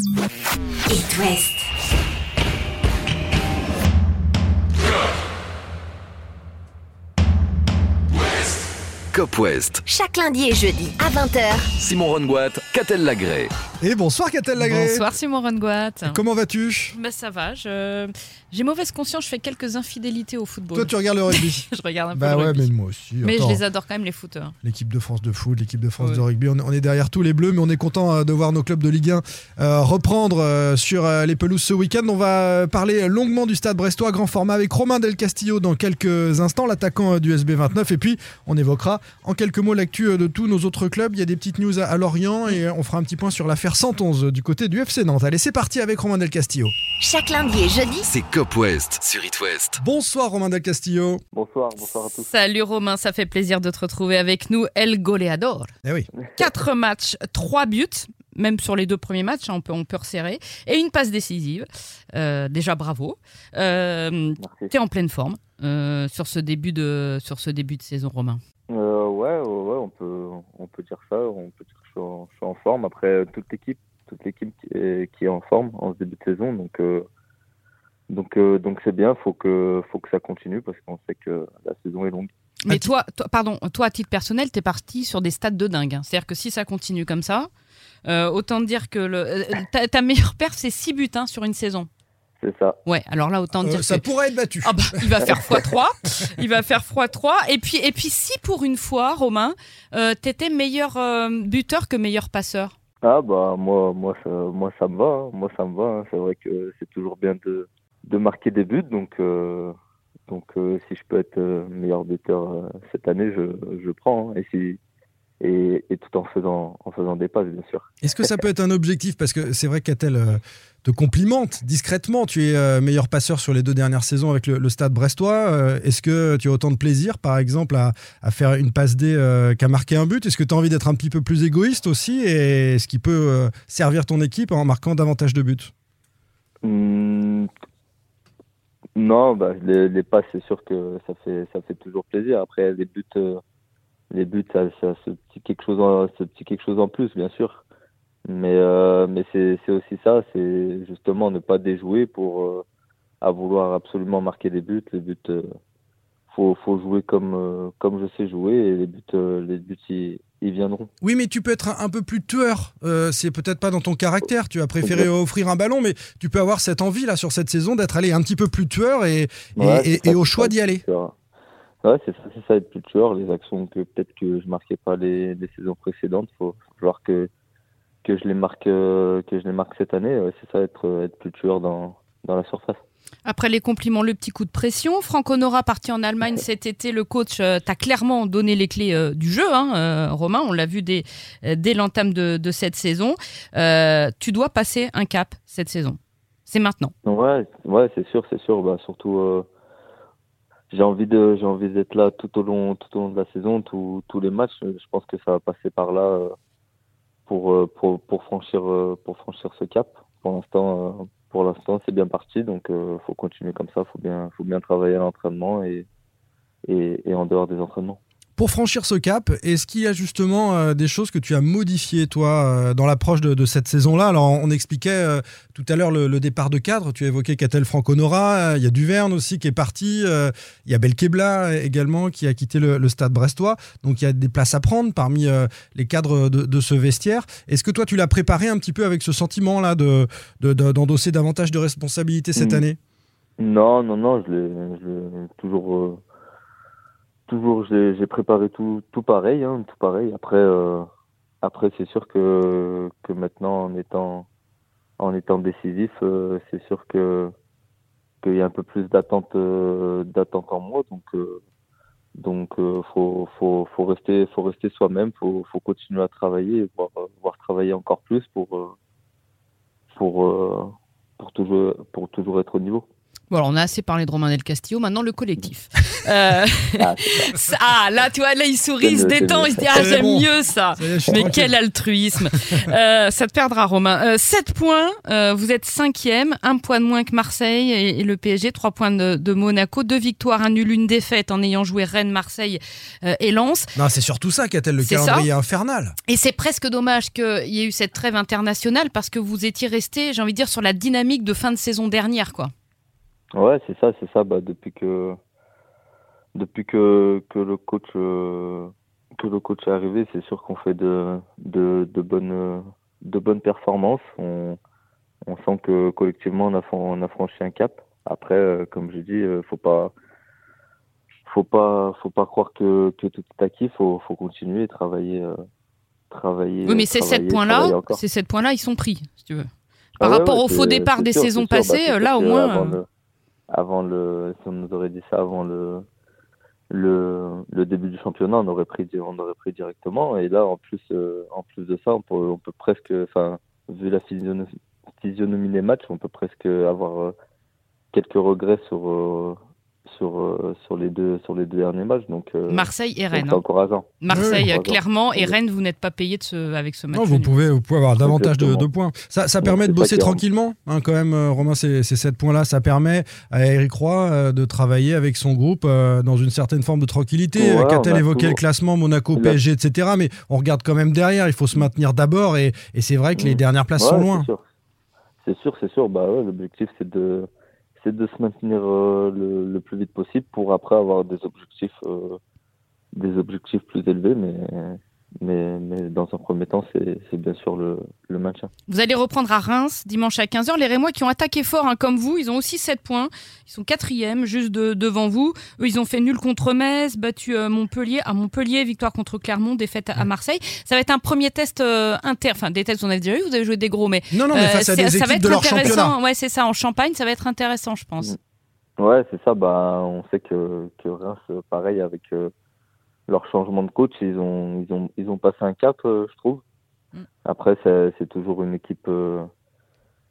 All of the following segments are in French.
It West. Cop West. Chaque lundi et jeudi à 20h. Simon Rongoat, Catel Lagré. Et bonsoir Catel Lagré. Bonsoir Simon Rongoat. Comment vas-tu? Bah, ça va, je... j'ai mauvaise conscience, je fais quelques infidélités au football. Toi tu regardes le rugby? Je regarde un peu Bah le ouais rugby. mais moi aussi. Mais Attends, je les adore quand même les footeurs. L'équipe de France de foot, l'équipe de France Ouais. de rugby, on, est derrière tous les bleus mais on est content euh, de voir nos clubs de Ligue 1 euh, reprendre euh, sur les pelouses ce week-end. On va parler longuement du stade brestois grand format avec Romain Del Castillo dans quelques instants, l'attaquant du SB29 et puis on évoquera en quelques mots l'actu de tous nos autres clubs. Il y a des petites news à, Lorient et on fera un petit point sur l'affaire 111 du côté du FC Nantes. Allez c'est parti avec Romain Del Castillo. Chaque lundi et jeudi. C'est Cop West sur It West. Bonsoir Romain Del Castillo. Bonsoir, bonsoir à tous. Salut Romain, ça fait plaisir de te retrouver avec nous. El Goleador. Eh oui. 4 matchs, 3 buts. Même sur les deux premiers matchs, hein, on peut, on peut resserrer. Et une passe décisive. Euh, déjà bravo. Euh, Merci. T'es en pleine forme euh, sur, ce début de, sur ce début de saison, Romain. Euh, ouais, ouais, on peut, on peut dire ça. On peut dire que je suis en, forme. Après, toute l'équipe, toute l'équipe qui est, en forme en ce début de saison. Donc, euh, donc, euh, donc c'est bien. Faut que, faut que ça continue parce qu'on sait que la saison est longue. Mais toi, pardon, toi à titre personnel, t'es parti sur des stats de dingue. hein. C'est-à-dire que si ça continue comme ça, euh, autant dire que euh, ta meilleure perf, c'est 6 buts hein, sur une saison. C'est ça. Ouais, alors là, autant Euh, dire ça que... pourrait être battu. Ah bah, il va faire x3, il va faire x3. Et puis, et puis si pour une fois, Romain, euh, t'étais meilleur euh, buteur que meilleur passeur? Ah bah moi, moi, ça, moi ça me va. hein. Moi ça me va. hein. C'est vrai que c'est toujours bien de, de marquer des buts. Donc, euh, donc euh, si je peux être meilleur buteur euh, cette année, je, je prends. hein. Et si et, et tout en faisant en faisant des passes, bien sûr. Est-ce que ça peut être un objectif? Parce que c'est vrai qu'Atel euh, te complimente discrètement. Tu es euh, meilleur passeur sur les deux dernières saisons avec le, stade brestois. Euh, Est-ce que tu as autant de plaisir, par exemple, à, faire une passe D euh, qu'à marquer un but? Est-ce que tu as envie d'être un petit peu plus égoïste aussi? Et ce qui peut servir ton équipe en marquant davantage de buts? Hmm, Non, bah, les, passes, c'est sûr que ça fait, ça fait toujours plaisir. Après, les buts, les buts, ça, ça, petit quelque chose en plus, bien sûr. Mais, euh, mais c'est, aussi ça, c'est justement ne pas déjouer pour euh, à vouloir absolument marquer des buts. Les buts, euh, faut, faut jouer comme, euh, comme je sais jouer et les buts, les buts, ils, ils viendront. Oui, mais tu peux être un, un peu plus tueur. C'est peut-être pas dans ton caractère. Tu as préféré offrir un ballon, mais tu peux avoir cette envie là sur cette saison d'être allé un petit peu plus tueur et, et- Ouais, et- c'est ça, et au choix d'y aller. Ouais, c'est ça, c'est ça être plus tueur. Les actions que peut-être que je marquais pas les, les saisons précédentes, faut voir que que je les marque, euh, que je les marque cette année. C'est ça, être euh, être plus tueur dans dans la surface. Après les compliments, le petit coup de pression. Franck Honora parti en Allemagne cet été. Le coach euh, t'a clairement donné les clés euh, du jeu, hein, euh, Romain. On l'a vu dès, dès l'entame de, de cette saison. Tu dois passer un cap cette saison. C'est maintenant. Ouais, ouais, c'est sûr, c'est sûr. Bah, surtout, j'ai envie de, j'ai envie d'être là tout au long, tout au long de la saison, tous tous les matchs. Je pense que ça va passer par là pour, euh, pour, pour franchir, euh, pour franchir ce cap. Pour l'instant, euh, pour l'instant, c'est bien parti. Donc, euh, faut continuer comme ça. Faut bien, faut bien travailler à l'entraînement et, et, et en dehors des entraînements. Pour franchir ce cap, est-ce qu'il y a justement euh, des choses que tu as modifiées, toi, euh, dans l'approche de, de cette saison-là? Alors, on expliquait euh, tout à l'heure le, le départ de cadre. Tu as évoqué Catel Franconora. Il y a Duverne aussi qui est parti. il y a Belkebla également qui a quitté le, le stade brestois. Donc, il y a des places à prendre parmi les cadres de, de ce vestiaire. Est-ce que toi, tu l'as préparé un petit peu avec ce sentiment-là de, de- de- d'endosser davantage de responsabilités cette Mhm. année? Non, non, non, je l'ai, toujours, toujours, j'ai, préparé tout, tout pareil, hein, tout pareil. Après, euh, après, c'est sûr que, que maintenant, en étant, en étant décisif, euh, c'est sûr que, qu'il y a un peu plus d'attente, euh, d'attente en moi, donc, euh, donc, euh, faut, faut, faut rester, faut rester soi-même, faut, faut continuer à travailler, voire, voire travailler encore plus pour, euh, pour, pour toujours, pour toujours être au niveau. Bon, alors on a assez parlé de Romain Del Castillo, maintenant le collectif. Euh, Ah, ça. ah, là, tu vois, là, il sourit, il se détend, il se dit. Ah, j'aime bon. mieux ça. Mais quel altruisme Euh, Ça te perdra, Romain. 7 points, euh, vous êtes cinquième, un point de moins que Marseille et, et le PSG, 3 points de, de Monaco, deux victoires, un nul, une défaite en ayant joué Rennes, Marseille euh, et Lens. Non, c'est surtout ça, Catel, le ça. calendrier infernal. Et c'est presque dommage qu'il y ait eu cette trêve internationale parce que vous étiez resté, j'ai envie de dire, sur la dynamique de fin de saison dernière, quoi. Ouais, c'est ça, c'est ça. Bah, depuis que depuis que, que le coach euh, que le coach est arrivé, c'est sûr qu'on fait de, de, de bonnes de bonnes performances. On, on sent que collectivement on a, fran- on a franchi un cap. Après, euh, comme je dis, euh, faut pas faut pas faut pas croire que, que tout est acquis. Faut faut continuer et travailler travailler. Oui, mais ces travailler, 7 points-là, travailler encore. ces 7 points-là, ils sont pris, si tu veux. Par Ah ouais, rapport ouais, au faux départ des saisons sûr. Bah, passées, là, au moins. Avant le, si on nous aurait dit ça avant le, le, le début du championnat, on aurait pris, on aurait pris directement. Et là, en plus, euh, en plus de ça, on peut, on peut presque, enfin, vu la physionomie, physionomie des matchs, on peut presque avoir euh, quelques regrets sur, euh, sur, euh, sur les deux, sur les deux derniers matchs. Donc, euh, Marseille et donc Rennes. c'est hein. encourageant. Marseille, euh, clairement, et. Rennes, vous n'êtes pas payé de ce, avec ce match. Non, vous pouvez, vous pouvez avoir davantage de, points. Ça, ça permet de bosser tranquillement, hein, quand même, Romain, ces, ces 7 points-là. Ça permet à Eric Roy euh, de travailler avec son groupe euh, dans une certaine forme de tranquillité. On Qu'a-t-elle a évoqué toujours- le classement, Monaco, a- PSG, etc. Mais on regarde quand même derrière, il faut se maintenir d'abord. Et, et c'est vrai que les Mm. dernières places Ouais, sont c'est loin. sûr. C'est sûr, c'est sûr. Bah ouais, l'objectif c'est de c'est de se maintenir euh, le, le plus vite possible pour après avoir des objectifs euh, des objectifs plus élevés, mais mais mais dans un premier temps c'est bien sûr le le maintien. Vous allez reprendre à Reims dimanche à 15h. Les Rémois qui ont attaqué fort hein, comme vous, ils ont aussi 7 points. Ils sont quatrième, juste de- devant vous. Eux, ils ont fait nul contre Metz, battu euh, Montpellier à Montpellier, victoire contre Clermont, défaite à, Marseille. Ça va être un premier test euh, inter. Enfin, des tests, on a déjà eu, vous avez joué des gros, mais. Non, non, mais euh, à des ça va être de leur intéressant. Ouais, c'est ça. En Champagne, ça va être intéressant, je pense. Ouais, c'est ça. Bah on sait que que Reims pareil avec euh, leur changement de coach, ils ont ils ont ils ont passé un cap, euh, je trouve. Mm. Après c'est c'est toujours une équipe euh,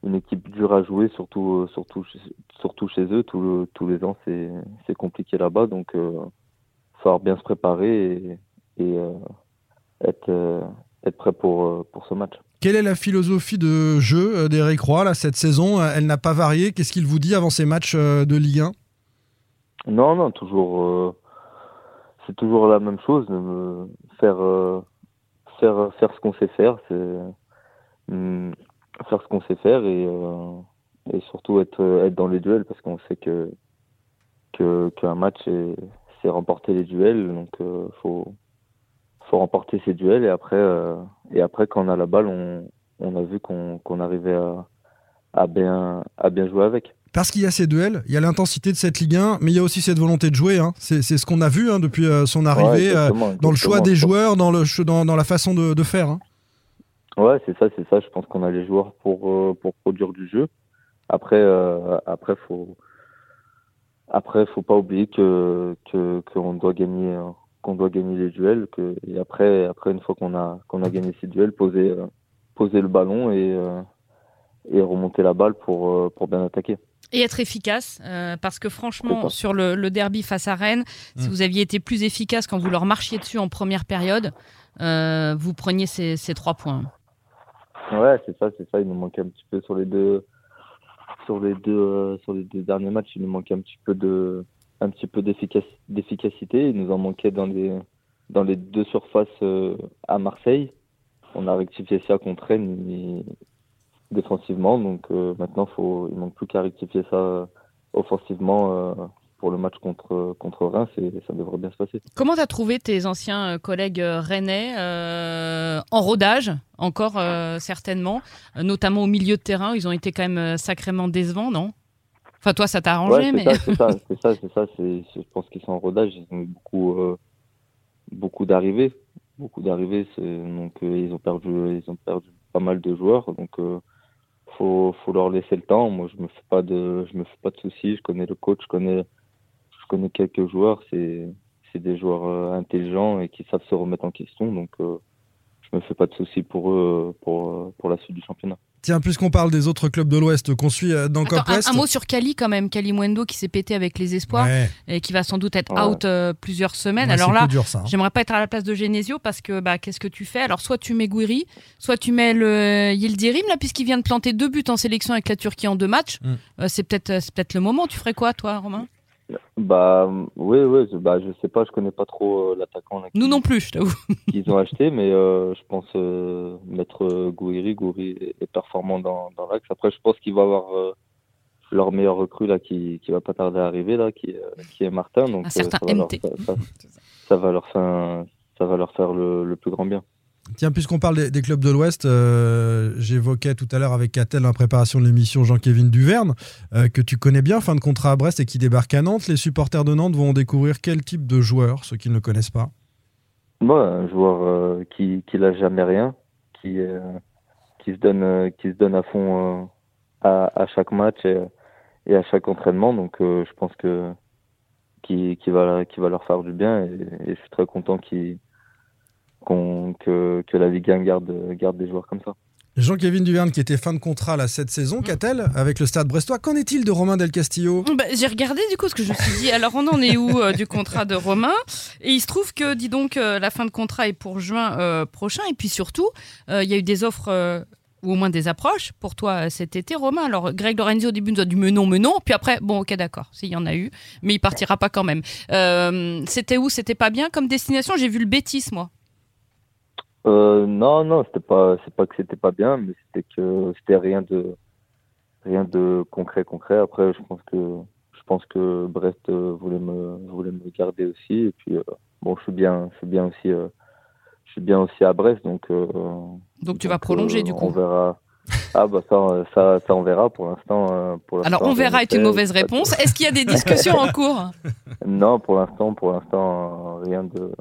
une équipe dure à jouer, surtout euh, surtout chez- surtout chez eux. Tout le- tous les ans c'est c'est compliqué là-bas, donc euh, falloir bien se préparer et, et euh, être euh, être prêt pour pour ce match. Quelle est la philosophie de jeu d'Eric Roy là, cette saison? Elle n'a pas varié. Qu'est-ce qu'il vous dit avant ces matchs de Ligue 1 Non, non, toujours. C'est toujours la même chose. euh, faire, euh, faire, faire ce qu'on sait faire, c'est hum, faire ce qu'on sait faire et, euh, et surtout être, être dans les duels parce qu'on sait que que qu'un match est- c'est remporter les duels, donc euh, faut faut remporter ces duels et après et après quand on a la balle, on, on a vu qu'on qu'on arrivait à, à bien à bien jouer avec. Parce qu'il y a ces duels, il y a l'intensité de cette Ligue 1, mais il y a aussi cette volonté de jouer. hein. C'est ce qu'on a vu hein, depuis euh, son arrivée, euh, exactement, dans le choix des joueurs, dans, le, dans, dans la façon de, de faire. hein. Ouais, c'est ça, c'est ça. Je pense qu'on a les joueurs pour euh, pour produire du jeu. Après, euh, après faut après faut pas oublier que que qu'on doit gagner euh, qu'on doit gagner les duels. Que et après après une fois qu'on a qu'on a gagné ces duels, poser euh, poser le ballon et et remonter la balle pour euh, pour bien attaquer. Et être efficace, euh, parce que franchement, sur le, le derby face à Rennes, si Mm. vous aviez été plus efficace quand vous leur marchiez dessus en première période, euh, vous preniez ces, ces trois points. Ouais, c'est ça, c'est ça. Il nous manquait un petit peu sur les deux, sur les deux, euh, sur les deux derniers matchs. Il nous manquait un petit peu de, un petit peu d'efficac- d'efficacité. Il nous en manquait dans les, dans les deux surfaces euh, à Marseille. On a rectifié ça contre Rennes défensivement. Donc euh, maintenant, faut, il manque plus qu'à rectifier ça euh, offensivement euh, pour le match contre contre Reims et ça devrait bien se passer. Comment t'as trouvé tes anciens collègues rennais euh, en rodage, encore certainement, notamment au milieu de terrain Ils ont été quand même sacrément décevants, non? Enfin, toi, ça t'a arrangé, Ouais, mais c'est ça, c'est ça, c'est ça. C'est, je pense qu'ils sont en rodage. Ils ont eu beaucoup, beaucoup d'arrivées, beaucoup d'arrivées. Donc ils ont perdu, ils ont perdu pas mal de joueurs. Donc faut, faut leur laisser le temps. Moi, je me fais pas de, je me fais pas de soucis. Je connais le coach, je connais, je connais quelques joueurs. C'est, c'est des joueurs euh, intelligents et qui savent se remettre en question. Donc euh, je me fais pas de soucis pour eux, pour, pour la suite du championnat. Tiens, puisqu'on parle des autres clubs de l'Ouest qu'on suit euh, dans Attends, Cop un, West. un mot sur Cali quand même, Cali Mwendo qui s'est pété avec les espoirs Ouais, et qui va sans doute être Ouais. out euh, plusieurs semaines. ouais, Alors c'est là, coup dur, ça, hein. J'aimerais pas être à la place de Genesio parce que bah, qu'est-ce que tu fais? Alors soit tu mets Gouiri, soit tu mets le Yildirim là puisqu'il vient de planter deux buts en sélection avec la Turquie en deux matchs. Mm. Euh, c'est peut-être c'est peut-être le moment. Tu ferais quoi toi, Romain? Bah oui, oui, je- bah je sais pas, je connais pas trop euh, l'attaquant là, Nous qui- non plus, je t'avoue. qu'ils ont acheté, mais euh, je pense euh, mettre euh, Gouiri. Gouiri est- est performant dans, dans l'axe. Après, je pense qu'il va avoir euh, leur meilleur recrue là qui, qui va pas tarder à arriver là, qui, est- qui est Martin. Donc Un certain ça, va leur, MT. ça, ça- ça va leur faire ça va leur faire le, le plus grand bien. Tiens, puisqu'on parle des, clubs de l'Ouest, euh, j'évoquais tout à l'heure avec Catel en préparation de l'émission Jean-Kévin Duverne, euh, que tu connais bien, fin de contrat à Brest et qui débarque à Nantes. Les supporters de Nantes vont découvrir quel type de joueur, ceux qui ne le connaissent pas? Moi, un joueur euh, qui qui lâche jamais rien, qui euh, qui se donne qui se donne à fond à, chaque match et, à chaque entraînement. Donc, je pense que qui qui va qui va leur faire du bien et, et je suis très content qu'il que que la Ligue 1 garde garde des joueurs comme ça. Jean-Kévin Duverne qui était fin de contrat là, cette saison, Catel, avec le Stade Brestois? Qu'en est-il de Romain Del Castillo? Bah, J'ai regardé du coup ce que je me suis dit. Alors on en est où euh, du contrat de Romain? Et il se trouve que, dis donc, euh, la fin de contrat est pour juin euh, prochain. Et puis surtout, euh, il y a eu des offres. euh, ou au moins des approches pour toi cet été, Romain. Alors, Greg Lorenzo, au début, nous a dit menon, menon. Puis après, bon, ok, d'accord, s'il y en a eu, mais il partira pas quand même. Euh, c'était où? C'était pas bien comme destination? J'ai vu le Bétis, moi. Euh, non, non, c'était pas, c'est pas que c'était pas bien, mais c'était que c'était rien de, rien de concret, concret. Après, je pense que, je pense que Brest euh, voulait me, voulait me garder aussi. Et puis, euh, bon, je suis bien, je suis bien aussi, euh, je suis bien aussi à Brest, donc. euh, Donc tu vas donc, prolonger du On coup. verra. Ah bah ça, ça, ça on verra pour l'instant. Alors, on verra est une mauvaise réponse. Est-ce qu'il y a des discussions en cours? Non, pour l'instant, pour l'instant, rien de,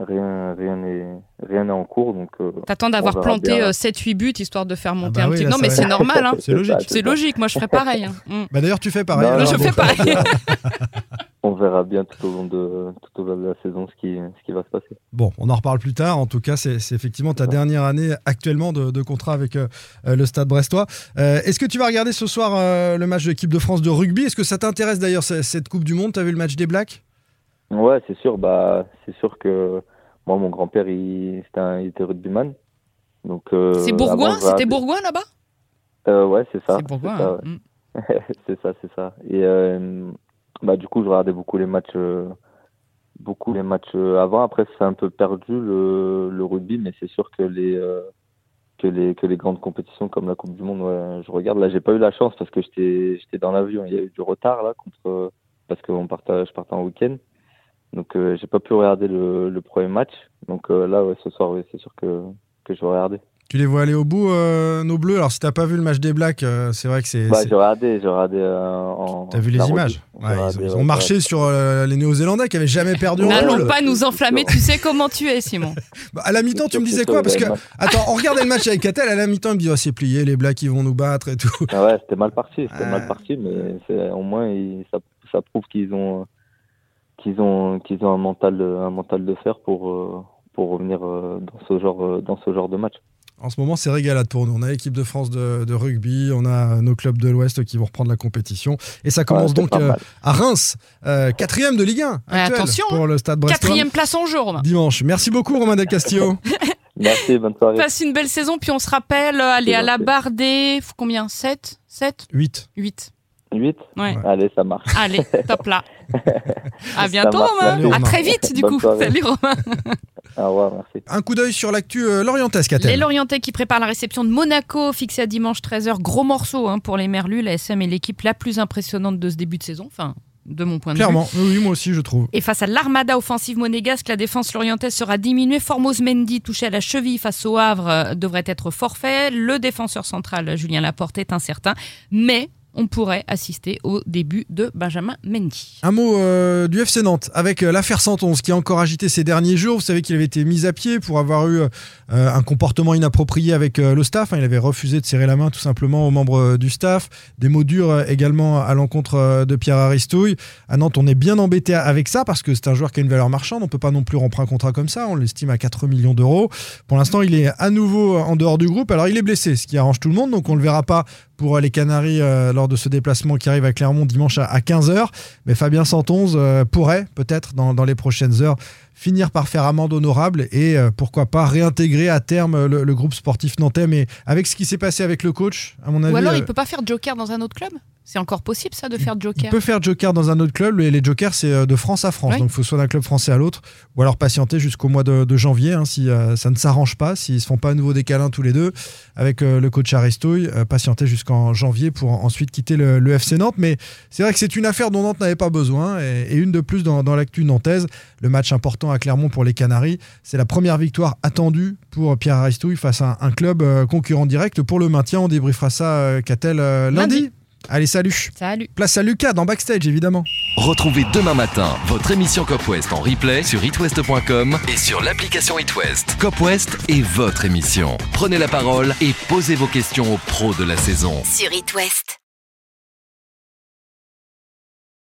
rien, rien n'est, rien n'est en cours, donc. euh, T'attends d'avoir planté euh, 7-8 buts histoire de faire monter bah un oui, petit. là, Non, mais c'est normal. Hein. C'est logique. C'est logique. Moi, je ferais pareil. hein. Mm. Bah D'ailleurs, tu fais pareil. Non, alors, je bon. fais pareil. On verra bien tout au long de, tout au long de la saison ce qui, ce qui va se passer. Bon, on en reparle plus tard. En tout cas, c'est c'est effectivement ta dernière année actuellement de, de contrat avec euh, euh, le Stade Brestois. Euh, Est-ce que tu vas regarder ce soir euh, le match de l'équipe de France de rugby? Est-ce que ça t'intéresse d'ailleurs ce- cette Coupe du Monde? Tu as vu le match des Blacks? Ouais, c'est sûr. Bah, c'est sûr que moi, mon grand-père, il, c'était un- il était rugbyman. Donc. euh, C'est Bourgoin? C'était Bourgoin là-bas? Euh, ouais, c'est ça. C'est Bourgoin. C'est ça, hein. ouais. Mm. c'est ça, c'est ça. Et euh, bah, du coup, je regardais beaucoup les matchs, euh, beaucoup les matchs euh, avant. Après, c'est un peu perdu le, le rugby, mais c'est sûr que les euh, que les que les grandes compétitions comme la Coupe du Monde, ouais, je regarde. Là, j'ai pas eu la chance parce que j'étais j'étais dans l'avion. Il y a eu du retard là contre parce que on partait, je partais en week-end. Donc, euh, j'ai pas pu regarder le, le premier match. Donc euh, là, ouais, ce soir, ouais, c'est sûr que que je vais regarder. Tu les vois aller au bout, euh, nos bleus? Alors, si t'as pas vu le match des Blacks, euh, c'est vrai que c'est. Bah, j'ai regardé, j'ai regardé euh, en. T'as vu les images? Ouais, Ils ont, regardé, ils ont ouais, marché sur euh, les Néo-Zélandais qui avaient jamais perdu en N'allons pas nous enflammer. Tu sais comment tu es, Simon. Bah, à la mi-temps, tu me disais quoi? Parce que, attends, on regardait le match avec Catel. À la mi-temps, il me dit oh, c'est plié, les Blacks, ils vont nous battre et tout. Ah ouais, c'était mal parti, c'était Ah. mal parti, mais au moins ça, ça prouve qu'ils ont qu'ils ont qu'ils ont un mental de- un mental de fer pour euh, pour revenir euh, dans ce genre euh, dans ce genre de match. En ce moment, c'est régalade pour nous. On a l'équipe de France de, de rugby, on a nos clubs de l'Ouest qui vont reprendre la compétition. Et ça commence Ouais, donc euh, à Reims, euh, quatrième de Ligue 1 actuelle attention, pour le Stade Brestois. Quatrième place en jeu, Romain. Dimanche. Merci beaucoup, Romain Del Castillo. Merci, bonne soirée. Passe une belle saison, puis on se rappelle, aller C'est à la barre des. Combien? 7 7 8. 8 8 Ouais. Allez, ça marche. Allez, top là. À bientôt, marche, Romain. salut, À très vite, du Bonne coup. soirée. Salut, Romain. Au revoir, merci. Un coup d'œil sur l'actu euh, lorientaise, Les. Lorientais qui préparent la réception de Monaco, fixée à dimanche 13h. Gros morceau hein, pour les Merlus. La SM est l'équipe la plus impressionnante de ce début de saison. Enfin, de mon point de vue. Clairement, oui, moi aussi, je trouve. Et face à l'armada offensive monégasque, la défense lorientaise sera diminuée. Formose Mendy, touché à la cheville face au Havre, euh, devrait être forfait. Le défenseur central, Julien Laporte, est incertain. Mais on pourrait assister au début de Benjamin Mendy. Un mot euh, du FC Nantes avec euh, l'affaire Santonce qui a encore agité ces derniers jours. Vous savez qu'il avait été mis à pied pour avoir eu euh, un comportement inapproprié avec le staff. Hein. il avait refusé de serrer la main tout simplement aux membres du staff. Des mots durs également à l'encontre de Pierre Aristouille. À Nantes, on est bien embêté avec ça parce que c'est un joueur qui a une valeur marchande. On peut pas non plus rompre un contrat comme ça. On l'estime à 4 millions d'euros. Pour l'instant, il est à nouveau en dehors du groupe. Alors il est blessé, ce qui arrange tout le monde. Donc on le verra pas pour les Canaries lors de ce déplacement qui arrive à Clermont dimanche à 15h. Mais Fabien Santonze euh, pourrait peut-être dans, les prochaines heures finir par faire amende honorable et euh, pourquoi pas réintégrer à terme le, groupe sportif nantais. Mais avec ce qui s'est passé avec le coach, à mon avis. Ou alors il euh, peut pas faire joker dans un autre club? C'est encore possible ça de faire joker Il peut faire joker dans un autre club. Les, les jokers, c'est euh, de France à France. Donc il faut soit d'un club français à l'autre, ou alors patienter jusqu'au mois de, janvier hein, si euh, ça ne s'arrange pas, s'ils se font pas à nouveau des câlins tous les deux avec euh, le coach Aristouille, patienter jusqu'en janvier pour ensuite quitter le, FC Nantes. Mais c'est vrai que c'est une affaire dont Nantes n'avait pas besoin et, une de plus dans, l'actu nantaise. Le match important à Clermont pour les Canaries, c'est la première victoire attendue pour Pierre Aristouille face à un, club concurrent direct pour le maintien. On débriefera ça, Catel, lundi. Allez, salut. Salut. Place à Lucas dans Backstage, évidemment. Retrouvez demain matin votre émission Cop West en replay sur itwest.com et sur l'application itwest. Cop West est votre émission. Prenez la parole et posez vos questions aux pros de la saison. Sur itwest.